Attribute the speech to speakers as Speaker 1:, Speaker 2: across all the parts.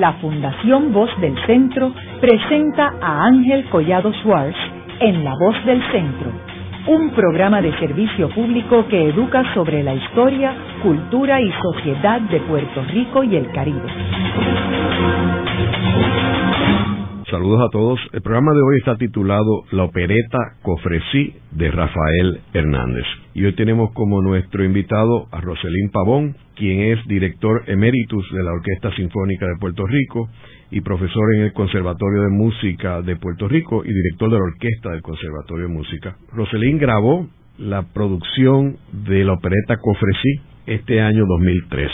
Speaker 1: la Fundación Voz del Centro presenta a Ángel Collado Schwartz en La Voz del Centro, un programa de servicio público que educa sobre la historia, cultura y sociedad de Puerto Rico y el Caribe.
Speaker 2: Saludos a todos. El programa de hoy está titulado La opereta Cofresí de Rafael Hernández. Y hoy tenemos como nuestro invitado a Roselín Pavón, quien es director emeritus de la Orquesta Sinfónica de Puerto Rico y profesor en el Conservatorio de Música de Puerto Rico y director de la Orquesta del Conservatorio de Música. Roselín grabó la producción de la opereta Cofresí este año 2013.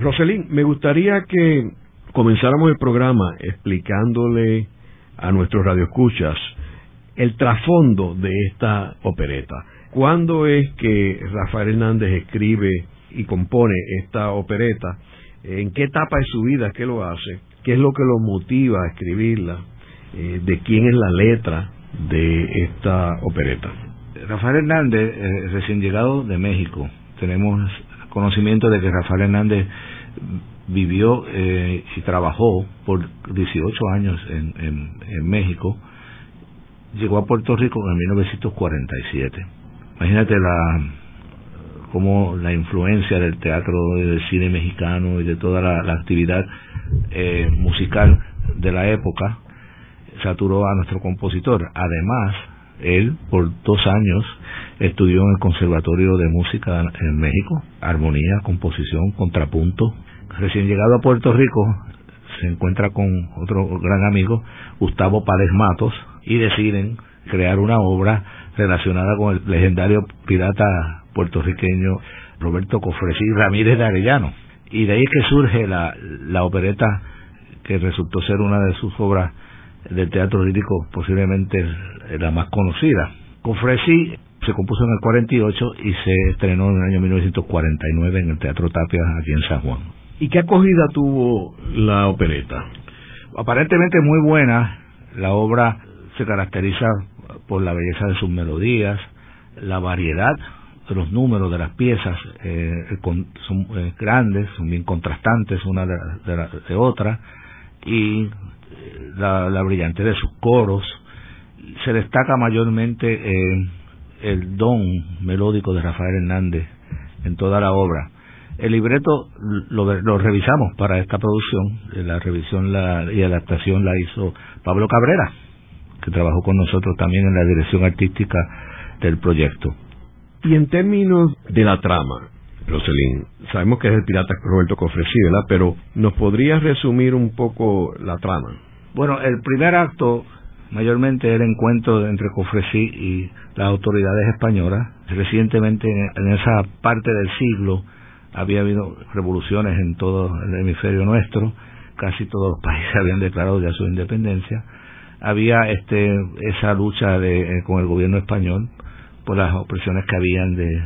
Speaker 2: Roselín, me gustaría que comenzáramos el programa explicándole a nuestros radioescuchas el trasfondo de esta opereta. ¿Cuándo es que Rafael Hernández escribe y compone esta opereta? ¿En qué etapa de su vida es que lo hace? ¿Qué es lo que lo motiva a escribirla? Eh, ¿De quién es la letra de esta opereta?
Speaker 3: Rafael Hernández, eh, recién llegado de México, tenemos conocimiento de que Rafael Hernández vivió eh, y trabajó por 18 años en, en, México, llegó a Puerto Rico en 1947. Imagínate la como la influencia del teatro del cine mexicano y de toda la, actividad eh, musical de la época saturó a nuestro compositor. Además, él por dos años estudió en el Conservatorio de Música en México, armonía, composición, contrapunto, recién llegado a Puerto Rico, se encuentra con otro gran amigo, Gustavo Páez Matos, y deciden crear una obra relacionada con el legendario pirata puertorriqueño Roberto Cofresí Ramírez de Arellano. Y de ahí que surge la, la opereta que resultó ser una de sus obras del teatro lírico, posiblemente la más conocida. Cofresí se compuso en el 48 y se estrenó en el año 1949 en el Teatro Tapia aquí en San Juan.
Speaker 2: ¿Y qué acogida tuvo la opereta?
Speaker 3: Aparentemente muy buena. La obra se caracteriza por la belleza de sus melodías, la variedad de los números de las piezas eh, son eh, grandes, son bien contrastantes una de, de, otra, y eh, la, la brillantez de sus coros. Se destaca mayormente el don melódico de Rafael Hernández en toda la obra el libreto lo, revisamos para esta producción, eh, la revisión y adaptación la hizo Pablo Cabrera, que trabajó con nosotros también en la dirección artística del proyecto.
Speaker 2: Y en términos de la trama, Roselín, sabemos que es el pirata Roberto Cofresí, ¿verdad? Pero ¿nos podrías resumir un poco la trama?
Speaker 3: Bueno, el primer acto mayormente el encuentro entre Cofresí y las autoridades españolas. Recientemente, en esa parte del siglo, había habido revoluciones en todo el hemisferio nuestro, casi todos los países habían declarado ya su independencia, había este esa lucha de, eh, con el gobierno español por las opresiones que habían de,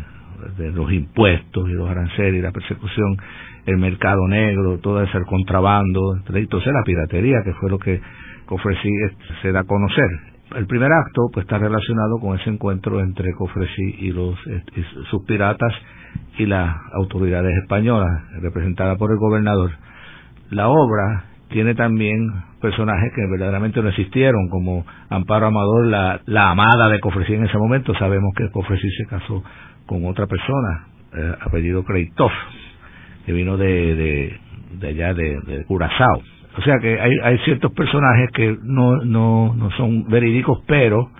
Speaker 3: los impuestos y los aranceles y la persecución, el mercado negro, todo ese contrabando, entonces la piratería, que fue lo que Cofresí se da a conocer. El primer acto pues está relacionado con ese encuentro entre Cofresí y los y sus piratas y las autoridades españolas, representadas por el gobernador. La obra tiene también personajes que verdaderamente no existieron, como Amparo Amador, la, la amada de Cofresí en ese momento. Sabemos que Cofresí se casó con otra persona, eh, apellido Kreitov, que vino de, de, allá de, de, Curazao. O sea que hay, hay ciertos personajes que no, no, no son verídicos, pero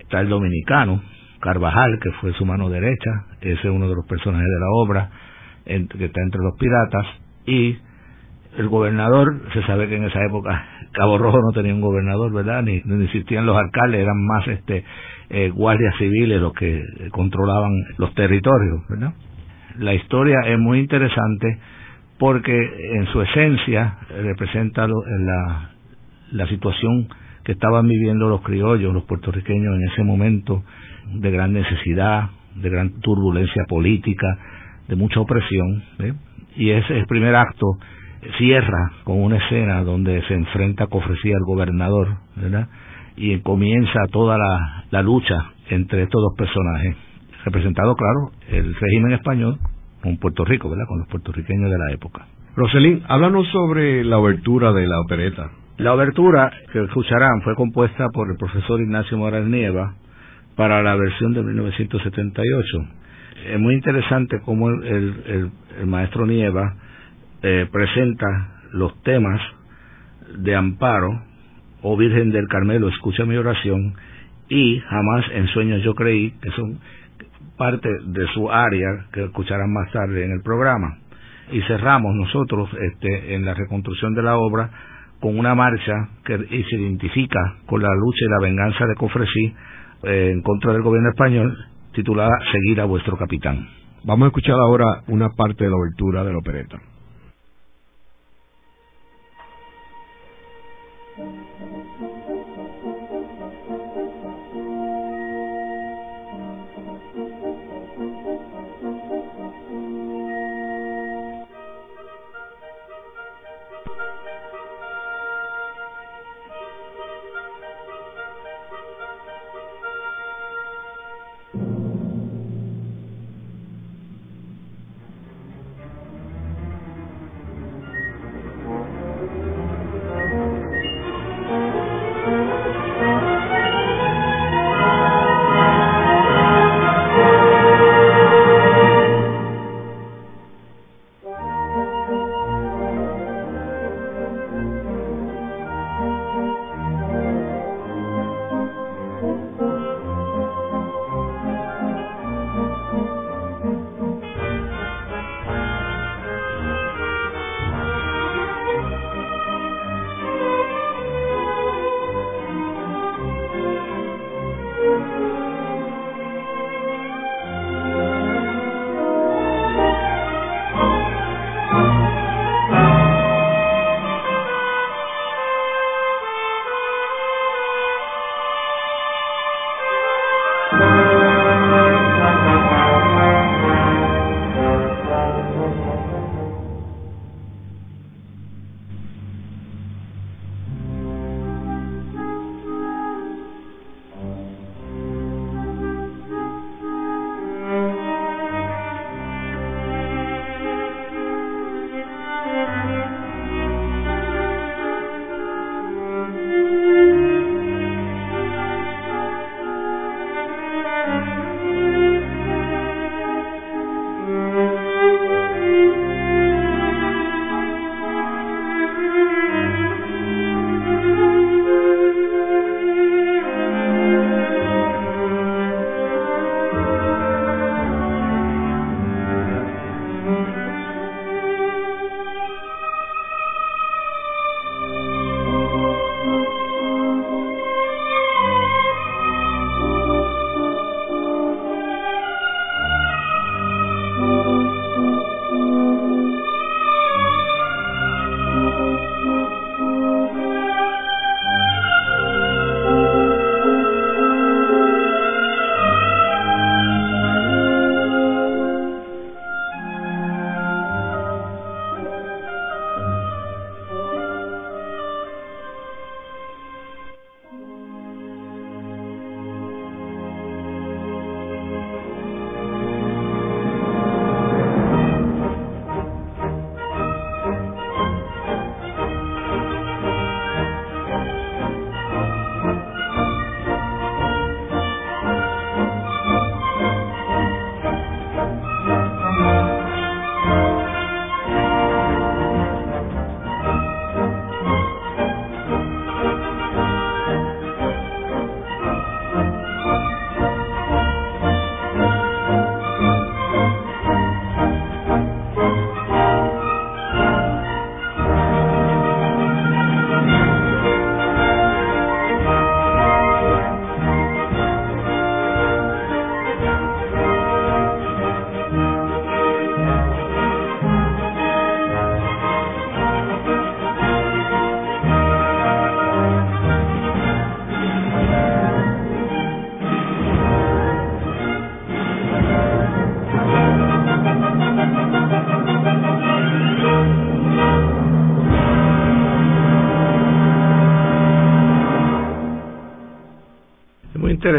Speaker 3: está el dominicano, Carvajal, que fue su mano derecha, ese es uno de los personajes de la obra, que está entre los piratas, y el gobernador, se sabe que en esa época Cabo Rojo no tenía un gobernador, ¿verdad? Ni, ni existían los alcaldes, eran más este eh, guardias civiles los que controlaban los territorios, ¿verdad? La historia es muy interesante porque en su esencia representa la, la situación que estaban viviendo los criollos, los puertorriqueños en ese momento de gran necesidad, de gran turbulencia política, de mucha opresión. Y ese el primer acto cierra con una escena donde se enfrenta Cofresía al gobernador, ¿verdad? Y comienza toda la, la lucha entre estos dos personajes, representado, claro, el régimen español con Puerto Rico, ¿verdad? Con los puertorriqueños de la época.
Speaker 2: Roselín, háblanos sobre la obertura de la opereta.
Speaker 3: La obertura que escucharán fue compuesta por el profesor Ignacio Morales Nieva para la versión de 1978. Es muy interesante cómo el, maestro Nieva eh, presenta los temas de Amparo o Virgen del Carmelo, escucha mi oración, y jamás en sueños yo creí, que son parte de su área que escucharán más tarde en el programa. Y cerramos nosotros este, en la reconstrucción de la obra con una marcha que se identifica con la lucha y la venganza de Cofresí eh, en contra del gobierno español, titulada Seguir a vuestro capitán.
Speaker 2: Vamos a escuchar ahora una parte de la obertura de la opereta.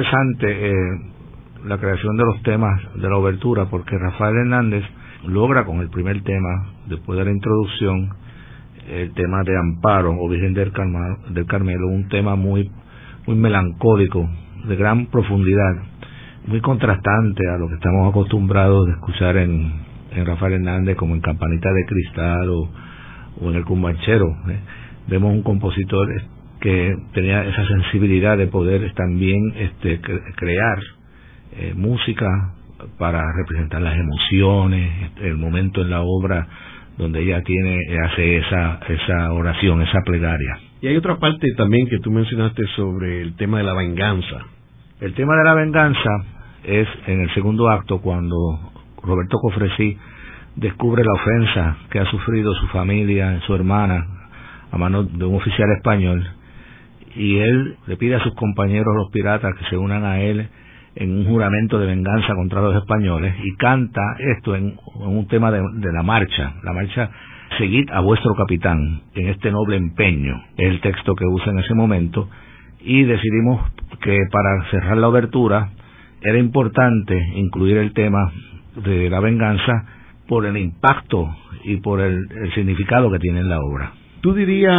Speaker 3: Interesante eh, la creación de los temas de la obertura, porque Rafael Hernández logra con el primer tema, después de la introducción, el tema de Amparo o Virgen del Carmelo, un tema muy, muy melancólico, de gran profundidad, muy contrastante a lo que estamos acostumbrados de escuchar en, en Rafael Hernández como en Campanita de Cristal o, o en el Cumbanchero. ¿eh? Vemos un compositor que tenía esa sensibilidad de poder también este, crear eh, música para representar las emociones, este, el momento en la obra donde ella tiene hace esa esa oración, esa plegaria.
Speaker 2: Y hay otra parte también que tú mencionaste sobre el tema de la venganza.
Speaker 3: El tema de la venganza es en el segundo acto cuando Roberto Cofresí descubre la ofensa que ha sufrido su familia, su hermana, a manos de un oficial español, y él le pide a sus compañeros los piratas que se unan a él en un juramento de venganza contra los españoles y canta esto en, un tema de, la marcha, la marcha Seguid a vuestro capitán en este noble empeño, es el texto que usa en ese momento, y decidimos que para cerrar la obertura era importante incluir el tema de la venganza por el impacto y por el significado que tiene en la obra.
Speaker 2: ¿Tú dirías,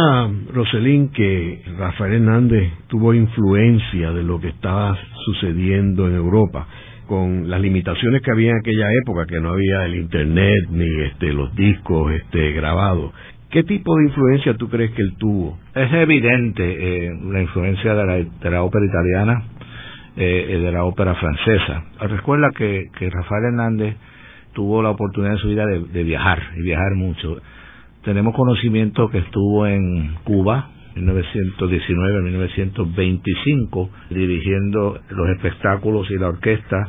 Speaker 2: Roselín, que Rafael Hernández tuvo influencia de lo que estaba sucediendo en Europa? con las limitaciones que había en aquella época, que no había el internet ni este, los discos este, grabados. ¿Qué tipo de influencia tú crees que él tuvo?
Speaker 3: Es evidente eh, la influencia de la, de la ópera italiana, eh, de la ópera francesa. Recuerda que, que Rafael Hernández tuvo la oportunidad en su vida de viajar, y viajar mucho tenemos conocimiento que estuvo en Cuba, 1919-1925, dirigiendo los espectáculos y la orquesta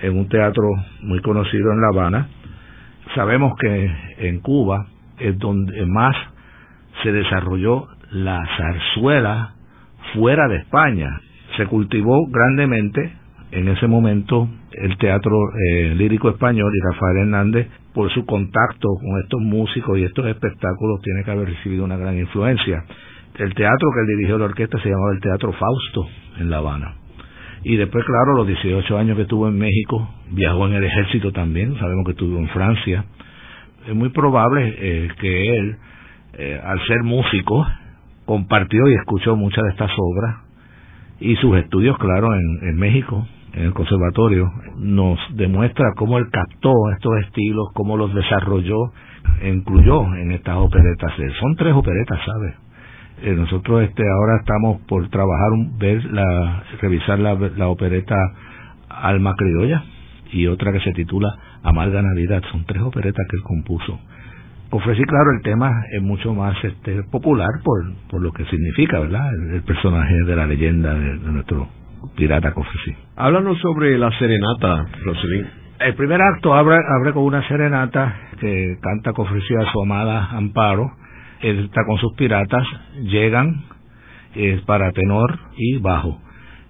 Speaker 3: en un teatro muy conocido en La Habana. Sabemos que en Cuba es donde más se desarrolló la zarzuela fuera de España. Se cultivó grandemente en ese momento el teatro eh, lírico español y Rafael Hernández por su contacto con estos músicos y estos espectáculos tiene que haber recibido una gran influencia. El teatro que él dirigió la orquesta se llamaba el Teatro Fausto en La Habana. Y después, claro, los 18 años que estuvo en México, viajó en el ejército también, sabemos que estuvo en Francia. Es muy probable eh, que él, eh, al ser músico, compartió y escuchó muchas de estas obras y sus estudios, claro, en México, en el conservatorio, nos demuestra cómo él captó estos estilos, cómo los desarrolló e incluyó en estas operetas. Son tres operetas, ¿sabes? Eh, nosotros este ahora estamos por trabajar, ver la, revisar la, la opereta Alma Criolla y otra que se titula Amarga Navidad. Son tres operetas que él compuso. Ofrecí, claro, el tema es mucho más este, popular por, por lo que significa, ¿verdad? El, personaje de la leyenda de nuestro pirata Cofresí.
Speaker 2: Háblanos sobre la serenata, Roselín.
Speaker 3: El primer acto abre, abre con una serenata que canta Cofresí a su amada Amparo. Él está con sus piratas, llegan, es para tenor y bajo.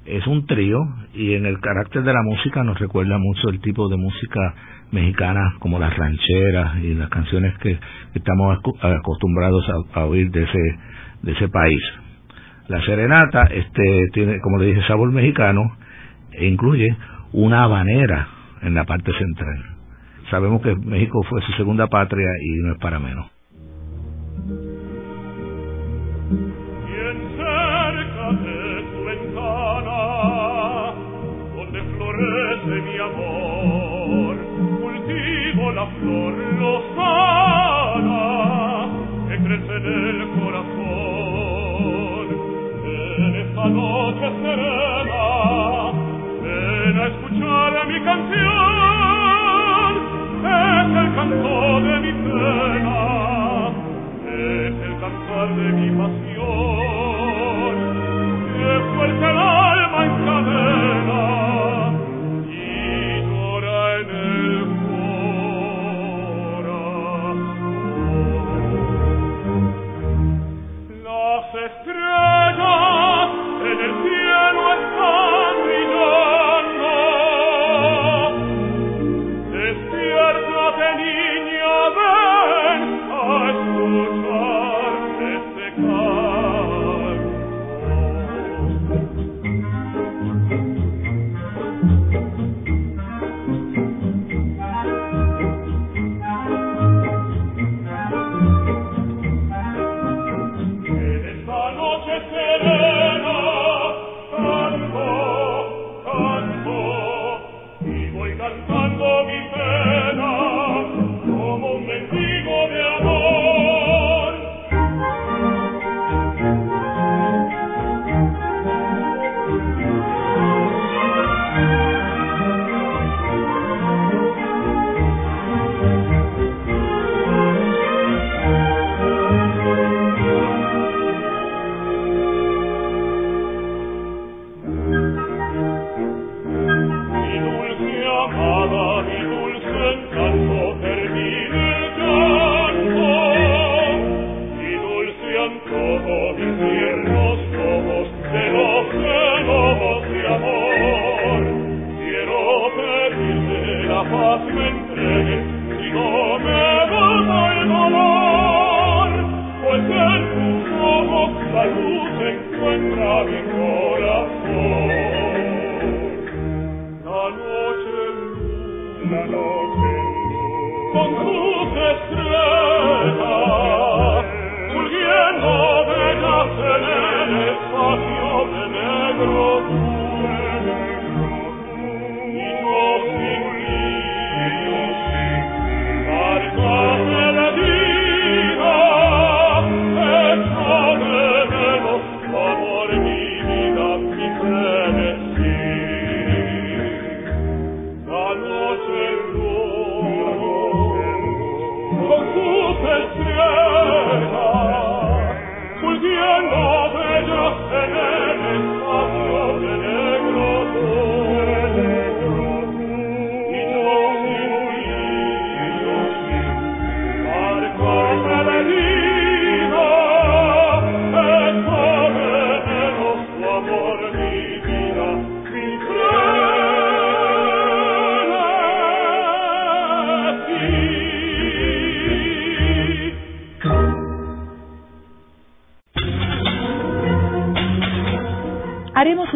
Speaker 3: Es un trío y en el carácter de la música nos recuerda mucho el tipo de música mexicana como las rancheras y las canciones que, estamos acostumbrados a, a oír de ese, de ese país. La serenata este, tiene, como le dije, sabor mexicano e incluye una habanera en la parte central. Sabemos que México fue su segunda patria y no es para menos.
Speaker 4: faccia serena ven a escuchar mi canción es el canto de mi pena es el cantar de mi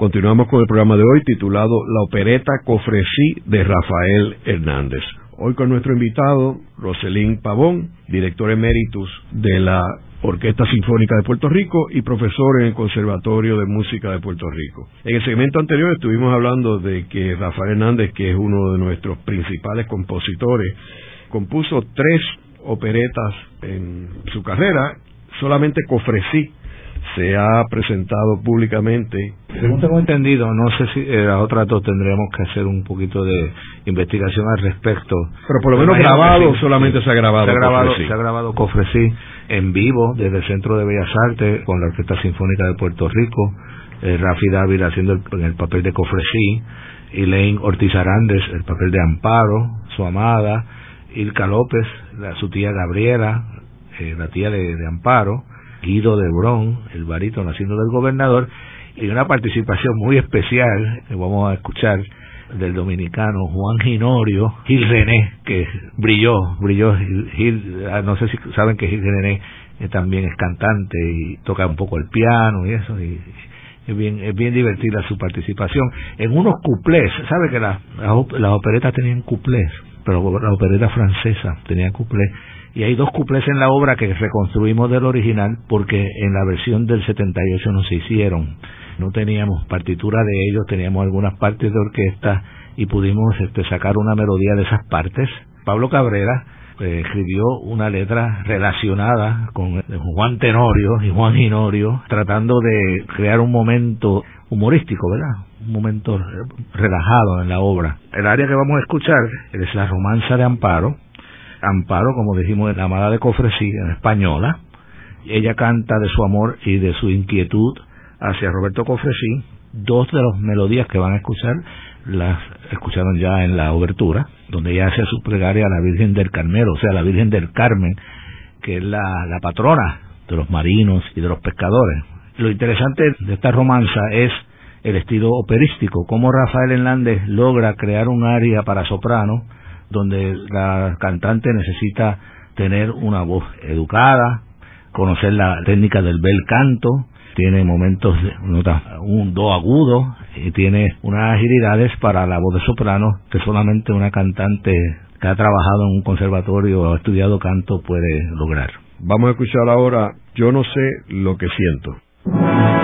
Speaker 2: Continuamos con el programa de hoy titulado La opereta Cofresí de Rafael Hernández. Hoy con nuestro invitado, Roselín Pavón, director eméritus de la Orquesta Sinfónica de Puerto Rico y profesor en el Conservatorio de Música de Puerto Rico. En el segmento anterior estuvimos hablando de que Rafael Hernández, que es uno de nuestros principales compositores, compuso tres operetas en su carrera, solamente Cofresí se ha presentado públicamente.
Speaker 3: Según tengo entendido, no sé si eh, a otra dos tendremos que hacer un poquito de investigación al respecto.
Speaker 2: Pero por lo menos grabado, solamente se ha grabado.
Speaker 3: Se ha grabado, se ha grabado Cofresí en vivo desde el Centro de Bellas Artes con la Orquesta Sinfónica de Puerto Rico, eh, Rafi Dávila haciendo el, el papel de Cofresí, Elaine Ortiz Arandes el papel de Amparo, su amada, Ilka López, la, su tía Gabriela, eh, la tía de Amparo, Guido de Bron, el barítono haciendo del gobernador, y una participación muy especial que vamos a escuchar del dominicano Juan Ginorio, Gil René, que brilló, brilló, Gil, ah, no sé si saben que Gil René eh, también es cantante y toca un poco el piano y eso, y, es bien, es bien divertida su participación en unos cuplés, sabe que las la, operetas tenían cuplés, pero la opereta francesa tenía cuplés y hay dos cuplés en la obra que reconstruimos del original porque en la versión del 78 no se hicieron. No teníamos partitura de ellos, teníamos algunas partes de orquesta y pudimos este, sacar una melodía de esas partes. Pablo Cabrera eh, escribió una letra relacionada con Juan Tenorio y Juan Ginorio, tratando de crear un momento humorístico, ¿verdad? Un momento relajado en la obra. El área que vamos a escuchar es la romanza de Amparo, Amparo, como dijimos, la amada de Cofresí, en española. Ella canta de su amor y de su inquietud hacia Roberto Cofresí. Dos de las melodías que van a escuchar las escucharon ya en la obertura, donde ella hace su plegaria a la Virgen del Carmelo, o sea, la Virgen del Carmen, que es la patrona de los marinos y de los pescadores. Lo interesante de esta romanza es el estilo operístico, cómo Rafael Hernández logra crear un aria para soprano donde la cantante necesita tener una voz educada, conocer la técnica del bel canto, tiene momentos de un do agudo y tiene unas agilidades para la voz de soprano que solamente una cantante que ha trabajado en un conservatorio o ha estudiado canto puede lograr.
Speaker 2: Vamos a escuchar ahora Yo no sé lo que siento.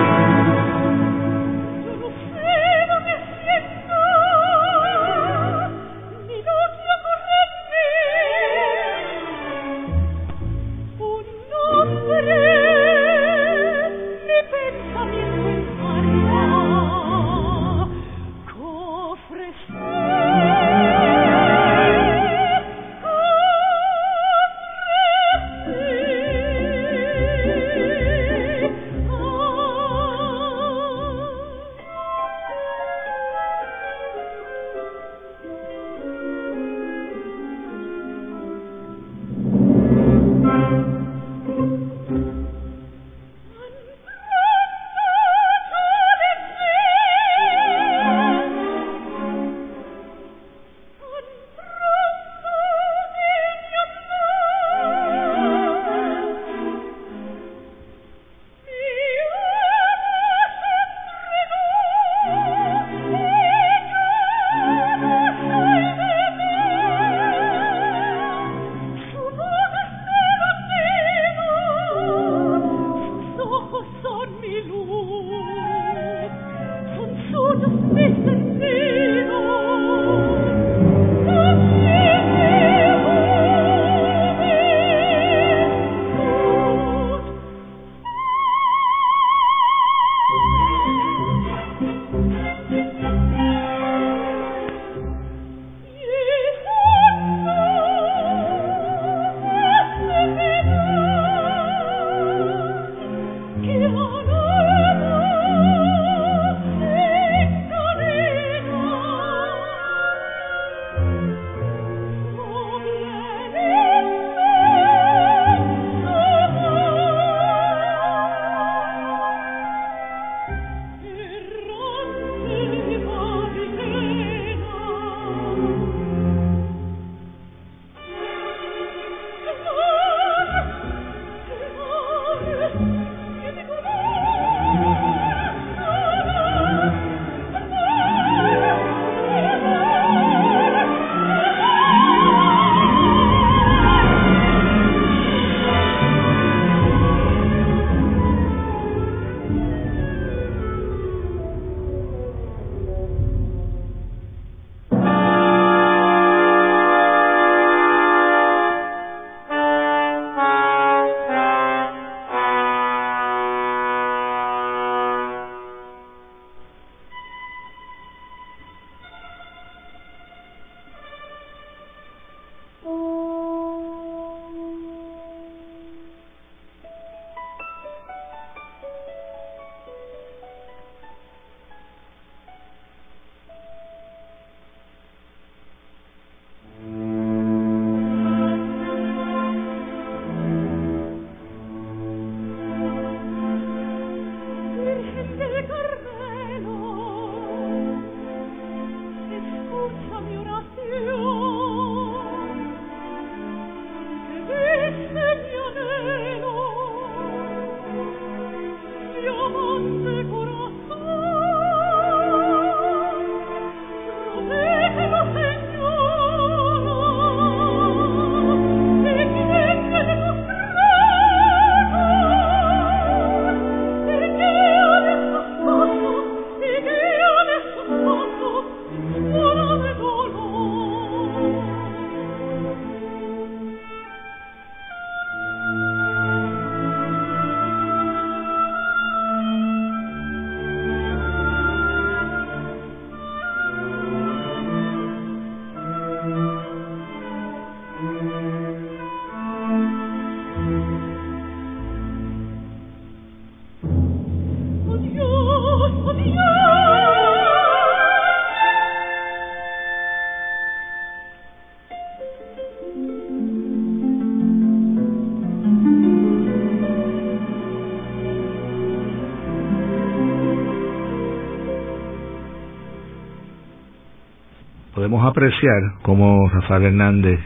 Speaker 3: Apreciar cómo Rafael Hernández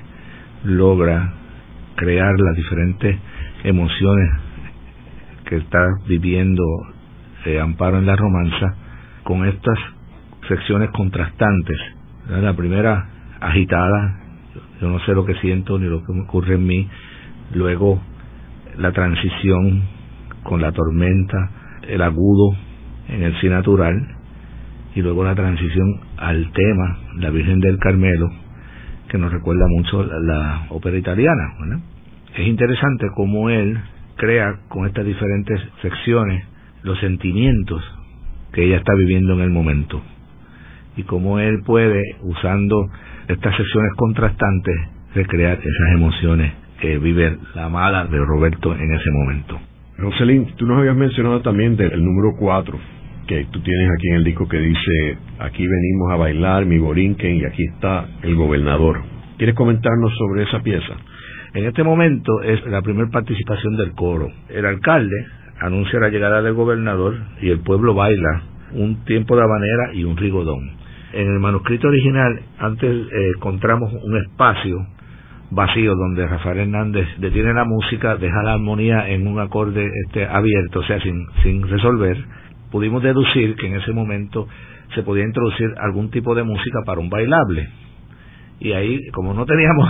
Speaker 3: logra crear las diferentes emociones que está viviendo eh, Amparo en la romanza con estas secciones contrastantes. La primera agitada, yo no sé lo que siento ni lo que me ocurre en mí, luego la transición con la tormenta, el agudo en el sí natural, y luego la transición al tema, la Virgen del Carmelo, que nos recuerda mucho la, ópera italiana. Es interesante cómo él crea con estas diferentes secciones los sentimientos que ella está viviendo en el momento y cómo él puede, usando estas secciones contrastantes, recrear esas emociones que vive la amada de Roberto en ese momento.
Speaker 2: Roselín, tú nos habías mencionado también del número 4, que tú tienes aquí en el disco que dice, aquí venimos a bailar mi borinquen y aquí está el gobernador. ¿Quieres comentarnos sobre esa pieza?
Speaker 3: En este momento es la primera participación del coro. El alcalde anuncia la llegada del gobernador y el pueblo baila un tiempo de habanera y un rigodón. En el manuscrito original, antes eh, encontramos un espacio vacío donde Rafael Hernández detiene la música, deja la armonía en un acorde este, abierto, o sea, sin, sin resolver. Pudimos deducir que en ese momento se podía introducir algún tipo de música para un bailable. Y ahí, como no teníamos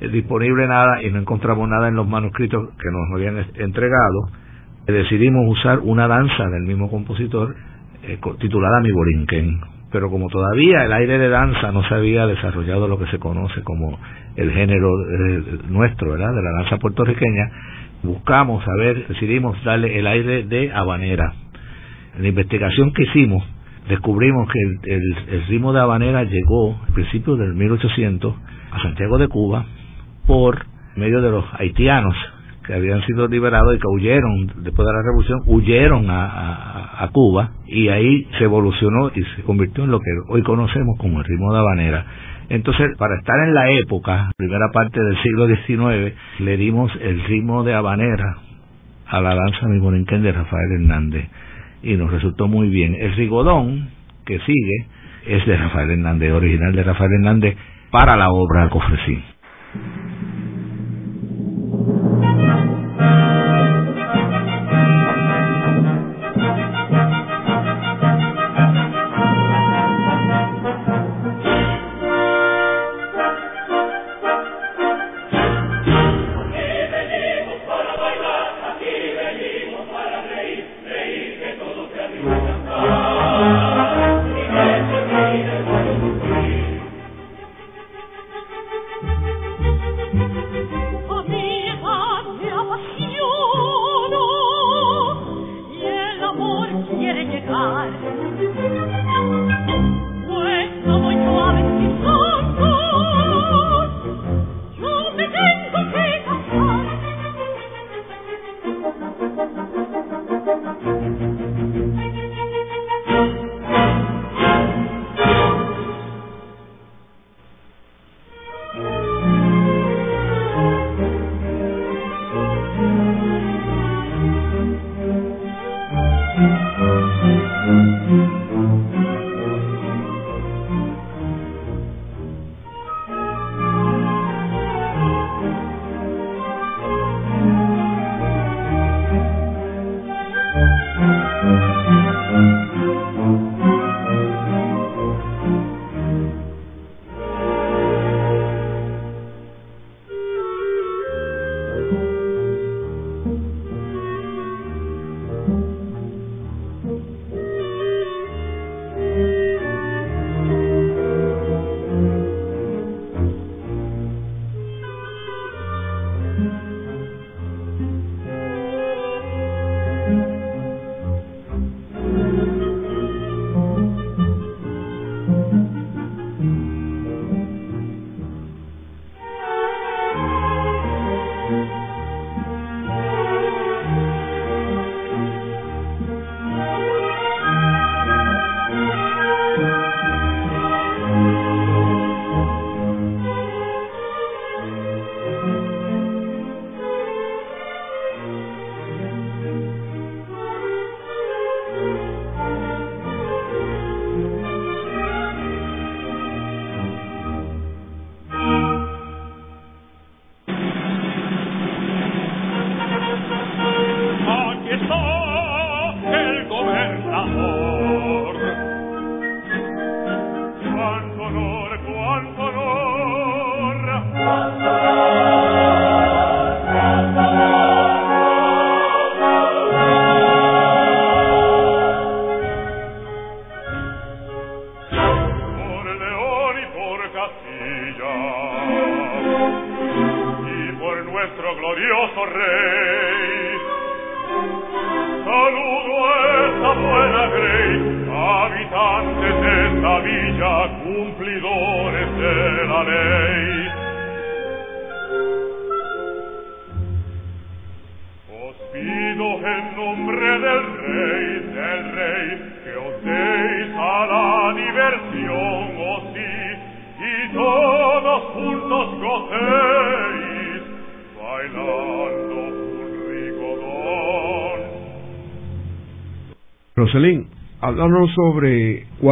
Speaker 3: disponible nada y no encontramos nada en los manuscritos que nos habían entregado, decidimos usar una danza del mismo compositor eh, titulada Mi Borinquen, pero como todavía el aire de danza no se había desarrollado lo que se conoce como el género eh, nuestro, ¿verdad? De la danza puertorriqueña, buscamos a ver, decidimos darle el aire de habanera. En la investigación que hicimos, descubrimos que el, ritmo de habanera llegó al principio del 1800 a Santiago de Cuba por medio de los haitianos que habían sido liberados y que huyeron después de la revolución, huyeron a, a, Cuba y ahí se evolucionó y se convirtió en lo que hoy conocemos como el ritmo de habanera. Entonces, para estar en la época, primera parte del siglo XIX, le dimos el ritmo de habanera a la danza miborinquen de Rafael Hernández y nos resultó muy bien. El rigodón que sigue es de Rafael Hernández, original de Rafael Hernández para la obra Cofresí.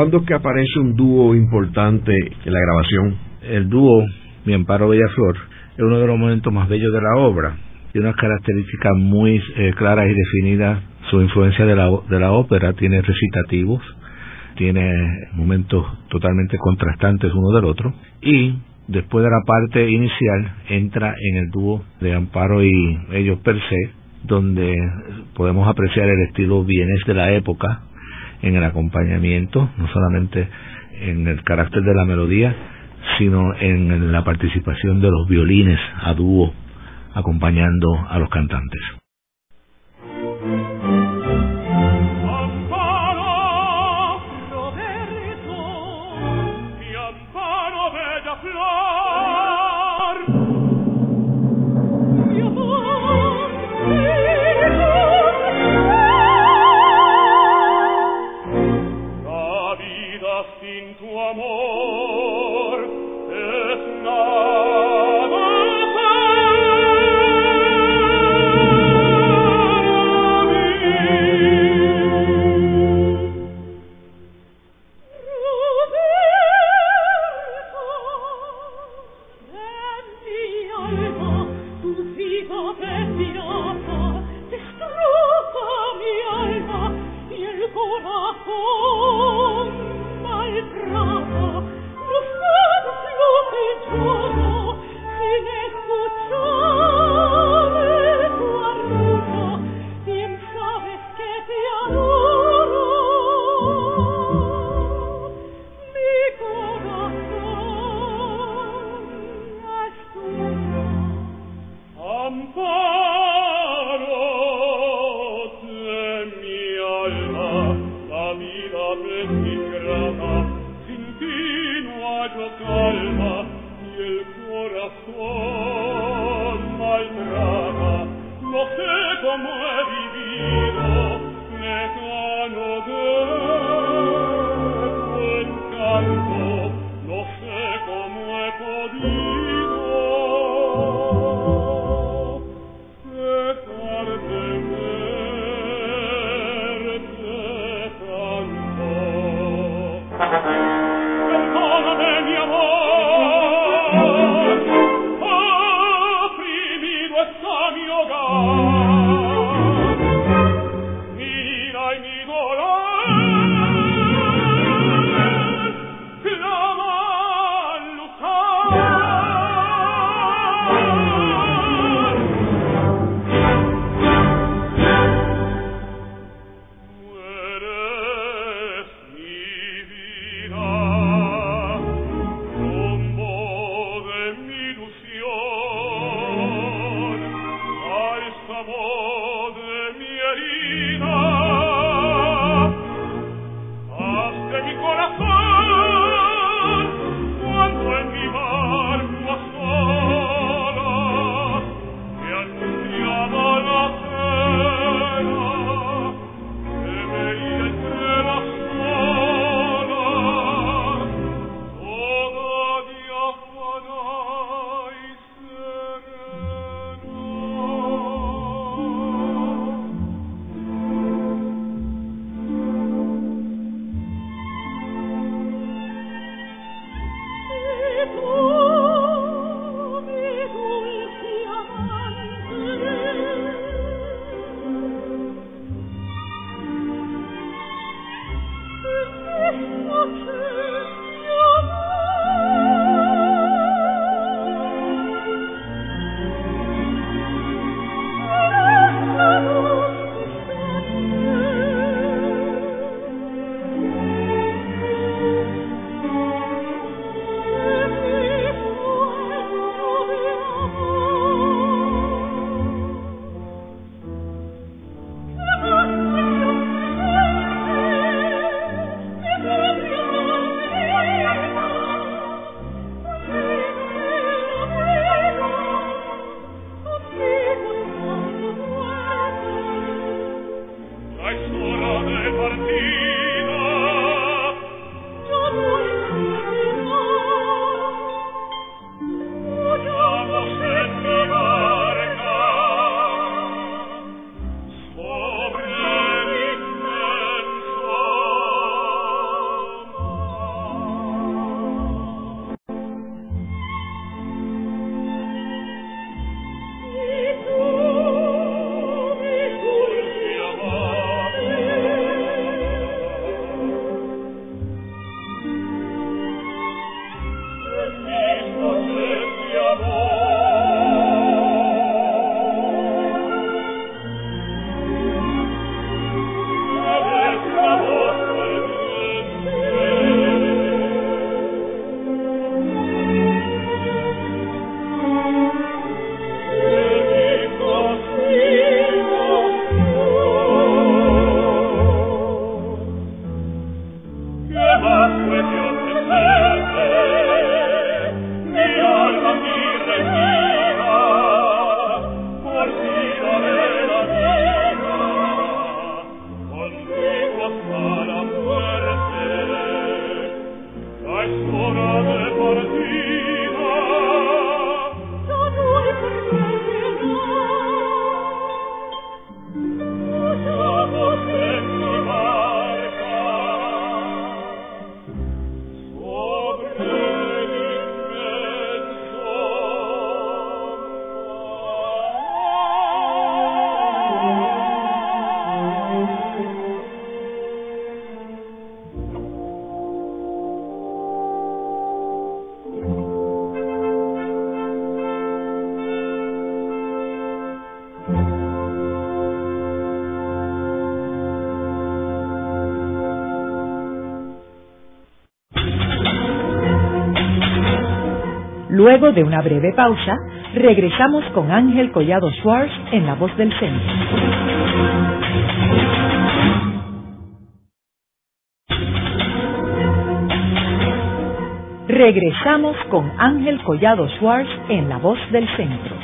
Speaker 2: Cuándo es que aparece un dúo importante en la grabación.
Speaker 4: El dúo Mi Amparo Bellaflor es uno de los momentos más bellos de la obra. Tiene unas características muy eh, claras y definidas. Su influencia de la, de la ópera tiene recitativos, tiene momentos totalmente contrastantes uno del otro. Y después de la parte inicial entra en el dúo de Amparo y ellos per se, donde podemos apreciar el estilo bienes de la época en el acompañamiento, no solamente en el carácter de la melodía, sino en la participación de los violines a dúo acompañando a los cantantes.
Speaker 1: Luego de una breve pausa, regresamos con Ángel Collado Schwartz en La Voz del Centro. Regresamos con Ángel Collado Schwartz en La Voz del Centro.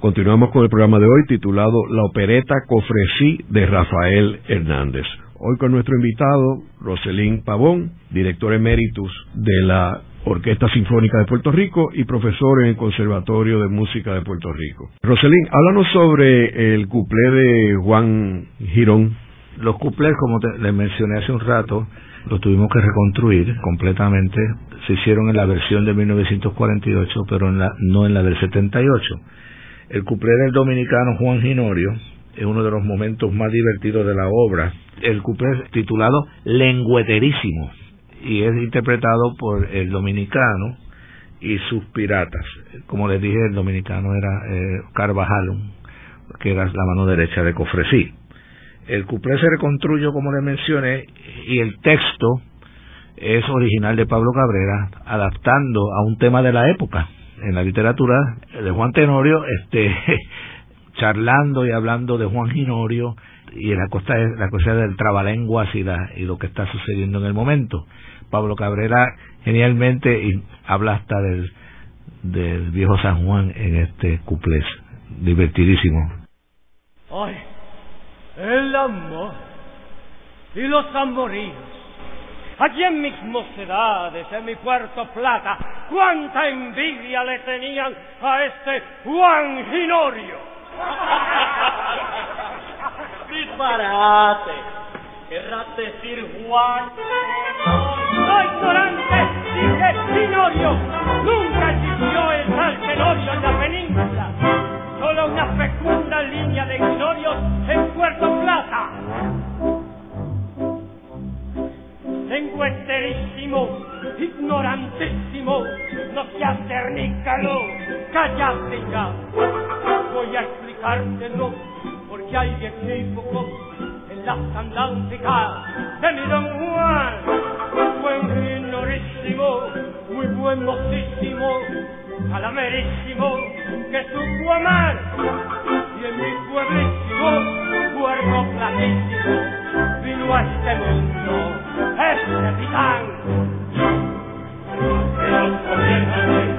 Speaker 2: Continuamos con el programa de hoy titulado La opereta Cofresí de Rafael Hernández. Hoy con nuestro invitado, Roselín Pavón, director eméritus de la Orquesta Sinfónica de Puerto Rico y profesor en el Conservatorio de Música de Puerto Rico. Roselín, háblanos sobre el cuplé de Juan Girón.
Speaker 3: Los cuplés, como les mencioné hace un rato, los tuvimos que reconstruir completamente. Se hicieron en la versión de 1948, pero en la, no en la del 78 el cuplé del dominicano Juan Ginorio es uno de los momentos más divertidos de la obra. El cuplé es titulado Lengueterísimo y es interpretado por el dominicano y sus piratas. Como les dije, el dominicano era eh, Carvajal, que era la mano derecha de Cofresí. El cuplé se reconstruyó, como les mencioné, y el texto es original de Pablo Cabrera, adaptando a un tema de la época en la literatura de Juan Tenorio, este, charlando y hablando de Juan Ginorio y la cosa, la cosa del trabalenguas y, lo que está sucediendo en el momento. Pablo Cabrera genialmente habla hasta del, del viejo San Juan en este cuplés, divertidísimo.
Speaker 5: Ay, el amor y los amoríos Allí en mis mocedades, en mi Puerto Plata, cuánta envidia le tenían a este Juan Ginorio.
Speaker 6: Disparate. Querrás decir Juan.
Speaker 5: No, ignorante, dije Ginorio. Nunca existió el tal Tenorio en la península. Solo una fecunda línea de Ginorios en Puerto Plata lengueterísimo, ignorantísimo, no seas ternícalo, cállate ya. Voy a explicártelo, porque hay equívocos en las andánticas de mi don Juan. Buen ignorísimo, muy buen mocísimo, calamerísimo, que supo amar. Y en mi pueblísimo, cuerpo platísimo, vino a este mundo este titán. Que nos el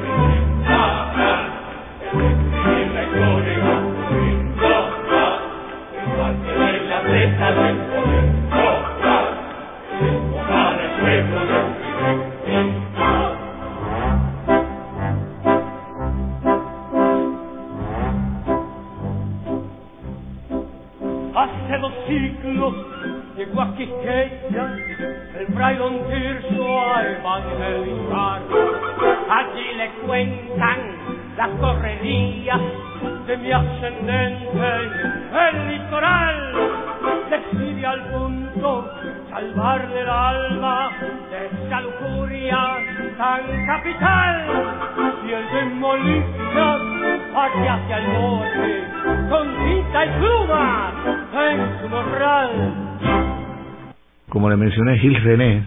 Speaker 5: Hace dos siglos llegó a Quisqueya el fray don Tirso a evangelizar. Allí le cuentan las correrías de mi ascendente el litoral. Decide al punto salvarle el alma de esa lujuria tan capital. Y el de aquí hacia el norte con tinta y pluma en su morral
Speaker 3: como le mencioné, Gil René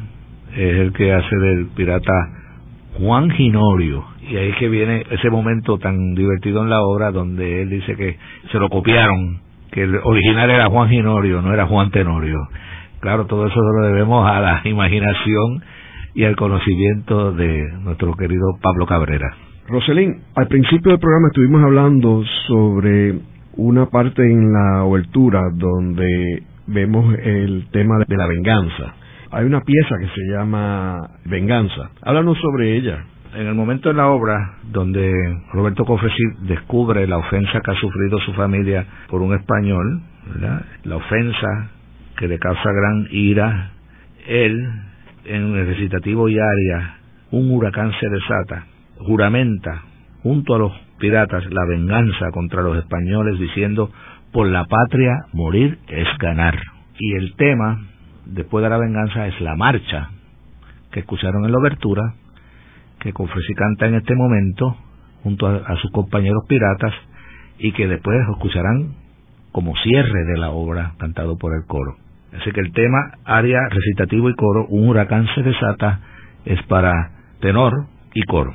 Speaker 3: es el que hace del pirata Juan Ginorio. Y ahí es que viene ese momento tan divertido en la obra donde él dice que se lo copiaron, que el original era Juan Ginorio, no era Juan Tenorio. Claro, todo eso lo debemos a la imaginación y al conocimiento de nuestro querido Pablo Cabrera.
Speaker 2: Roselín, al principio del programa estuvimos hablando sobre una parte en la obertura donde vemos el tema de la venganza. Hay una pieza que se llama Venganza. Háblanos sobre ella.
Speaker 3: En el momento de la obra donde Roberto Cofresí descubre la ofensa que ha sufrido su familia por un español, la ofensa que le causa gran ira, él, en el recitativo y aria, un huracán se desata, juramenta junto a los piratas la venganza contra los españoles diciendo por la patria morir es ganar. Y el tema, después de la venganza, es la marcha que escucharon en la obertura, que Confresi canta en este momento junto a, sus compañeros piratas y que después escucharán como cierre de la obra cantado por el coro. Así que el tema, área, recitativo y coro, un huracán se desata,
Speaker 4: es para tenor y coro.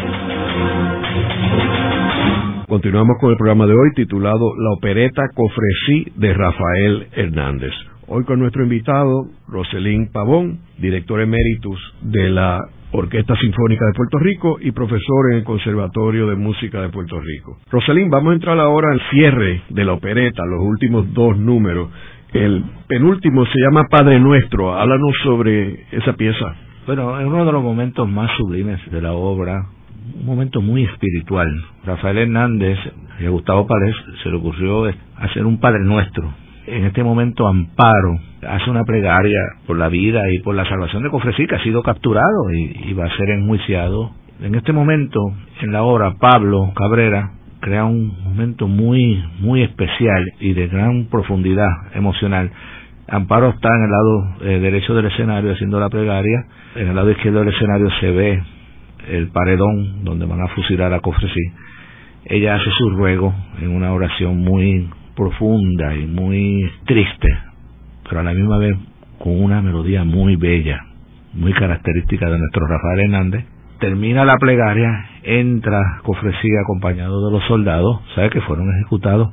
Speaker 2: Continuamos con el programa de hoy titulado La opereta Cofresí de Rafael Hernández. Hoy con nuestro invitado, Roselín Pavón, director eméritus de la Orquesta Sinfónica de Puerto Rico y profesor en el Conservatorio de Música de Puerto Rico. Roselín, vamos a entrar ahora al cierre de la opereta, los últimos dos números. El penúltimo se llama Padre Nuestro. Háblanos sobre esa pieza.
Speaker 4: Bueno, es uno de los momentos más sublimes de la obra, un momento muy espiritual. Rafael Hernández y a Gustavo Párez se le ocurrió hacer un Padre Nuestro. En este momento Amparo hace una plegaria por la vida y por la salvación de Cofresí, que ha sido capturado y, va a ser enjuiciado. En este momento, en la obra, Pablo Cabrera crea un momento muy, muy especial y de gran profundidad emocional. Amparo está en el lado eh, derecho del escenario haciendo la plegaria, en el lado izquierdo del escenario se ve el paredón donde van a fusilar a Cofresí
Speaker 7: ella hace su ruego en una oración muy profunda y muy triste, pero a la misma vez con una melodía muy bella, muy característica de nuestro Rafael Hernández. Termina la plegaria, entra Cofresí acompañado de los soldados, ¿sabe que fueron ejecutados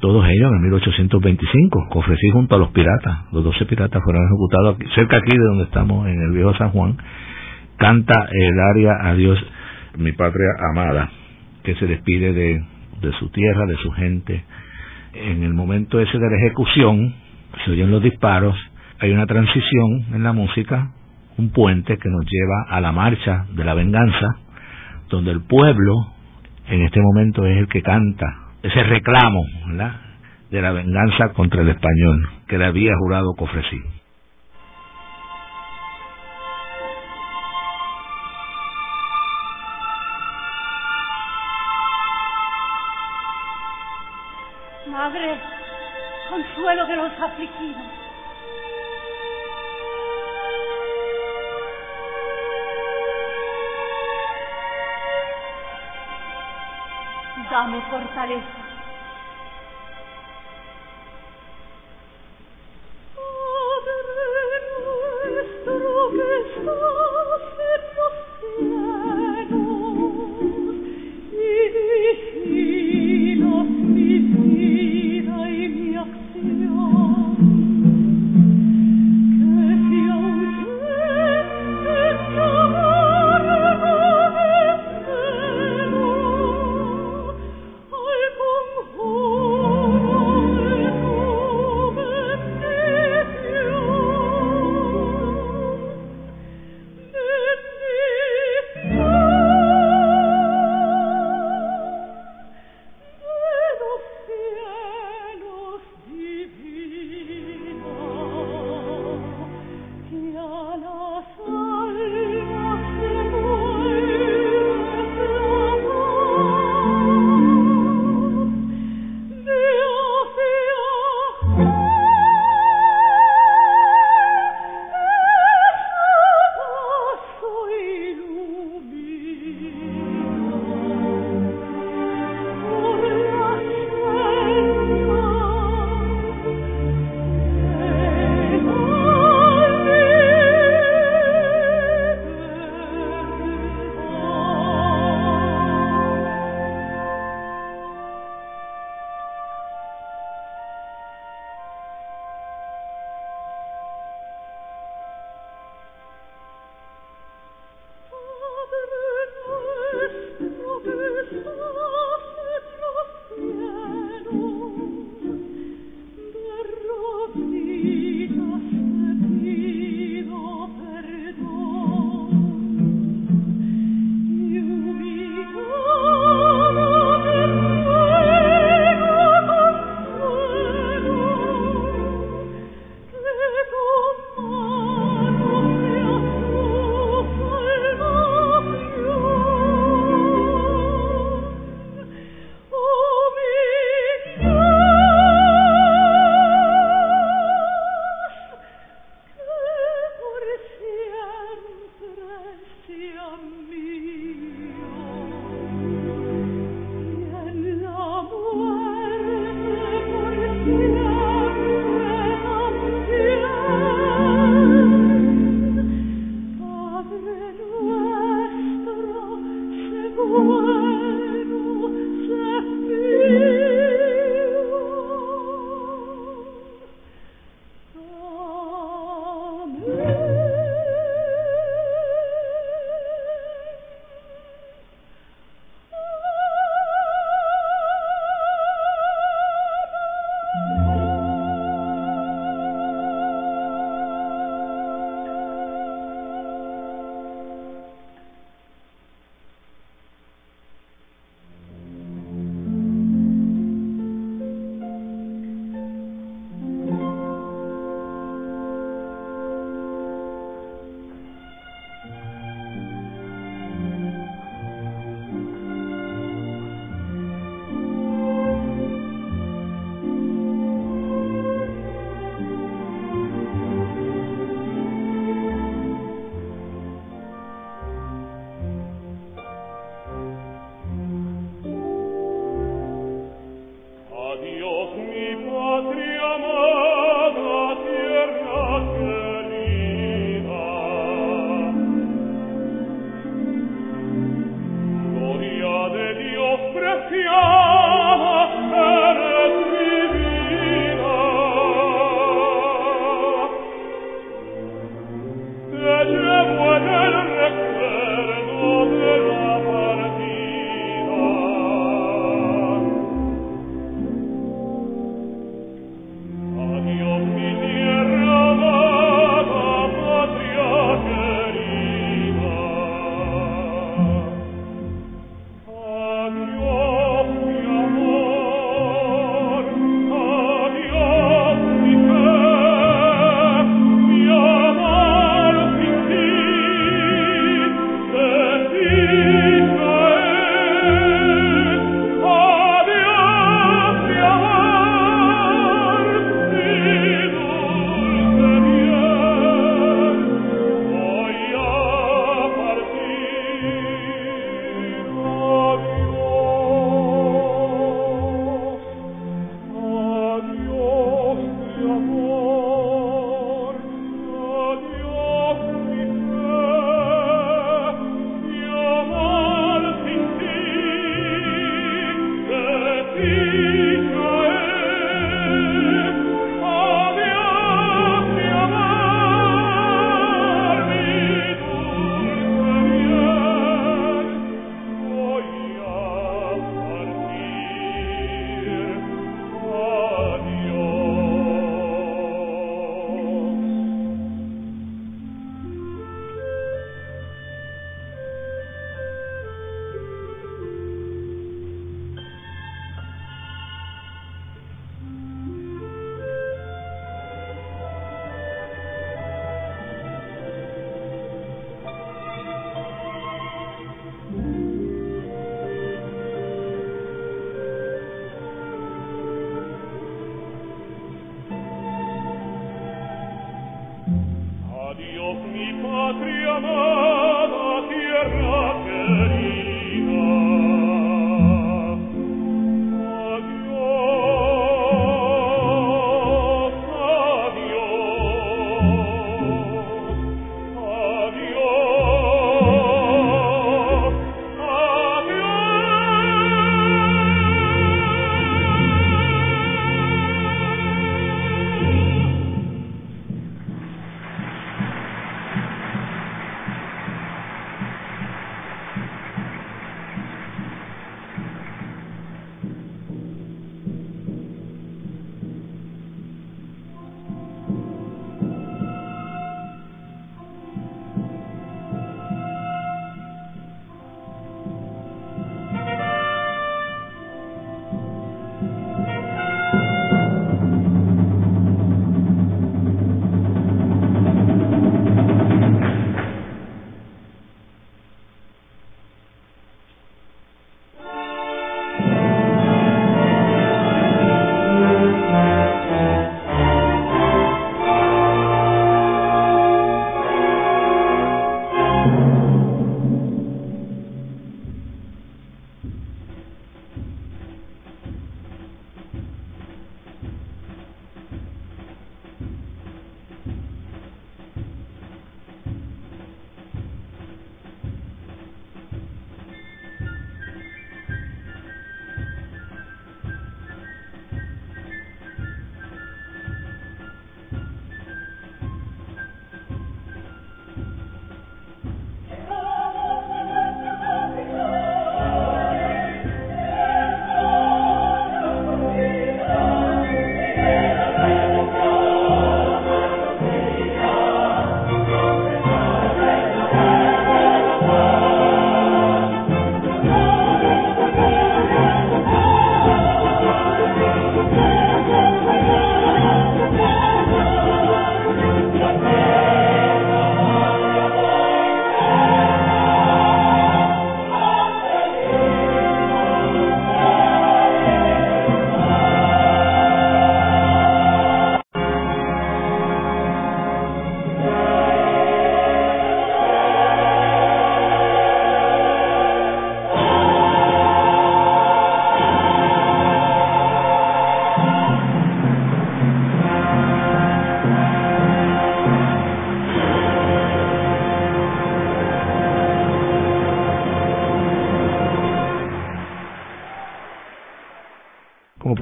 Speaker 7: todos ellos en 1825, Cofresí junto a los piratas, los 12 piratas fueron ejecutados cerca aquí de donde estamos, en el viejo San Juan, canta el aria a Dios, mi patria amada, que se despide de, de su tierra, de su gente. En el momento ese de la ejecución, se oyen los disparos, hay una transición en la música, un puente que nos lleva a la marcha de la venganza, donde el pueblo en este momento es el que canta ese reclamo de la venganza contra el español que le había jurado Cofresí.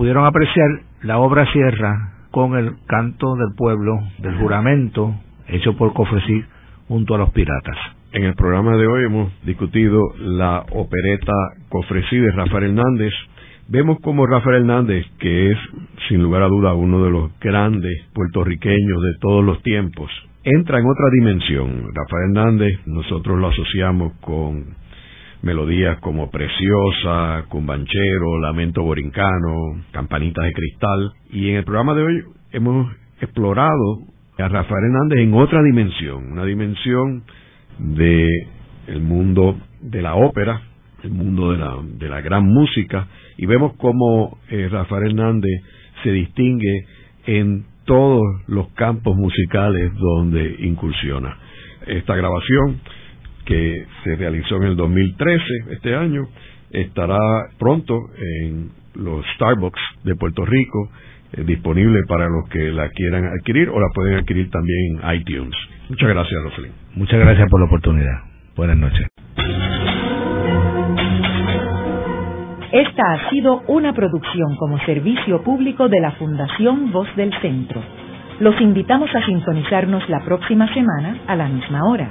Speaker 3: Pudieron apreciar, la obra cierra con el canto del pueblo, del juramento hecho por Cofresí junto a los piratas.
Speaker 2: En el programa de hoy hemos discutido la opereta Cofresí de Rafael Hernández. Vemos como Rafael Hernández, que es sin lugar a duda uno de los grandes puertorriqueños de todos los tiempos, entra en otra dimensión. Rafael Hernández nosotros lo asociamos con melodías como Preciosa, Cumbanchero, Lamento Borincano, Campanitas de Cristal. Y en el programa de hoy hemos explorado a Rafael Hernández en otra dimensión, una dimensión de el mundo de la ópera, el mundo de la, de la gran música, y vemos cómo eh, Rafael Hernández se distingue en todos los campos musicales donde incursiona. Esta grabación que se realizó en el 2013, este año, estará pronto en los Starbucks de Puerto Rico, eh, disponible para los que la quieran adquirir o la pueden adquirir también en iTunes. Muchas gracias, Rosalín.
Speaker 3: Muchas gracias por la oportunidad. Buenas noches.
Speaker 1: Esta ha sido una producción como servicio público de la Fundación Voz del Centro. Los invitamos a sintonizarnos la próxima semana a la misma hora.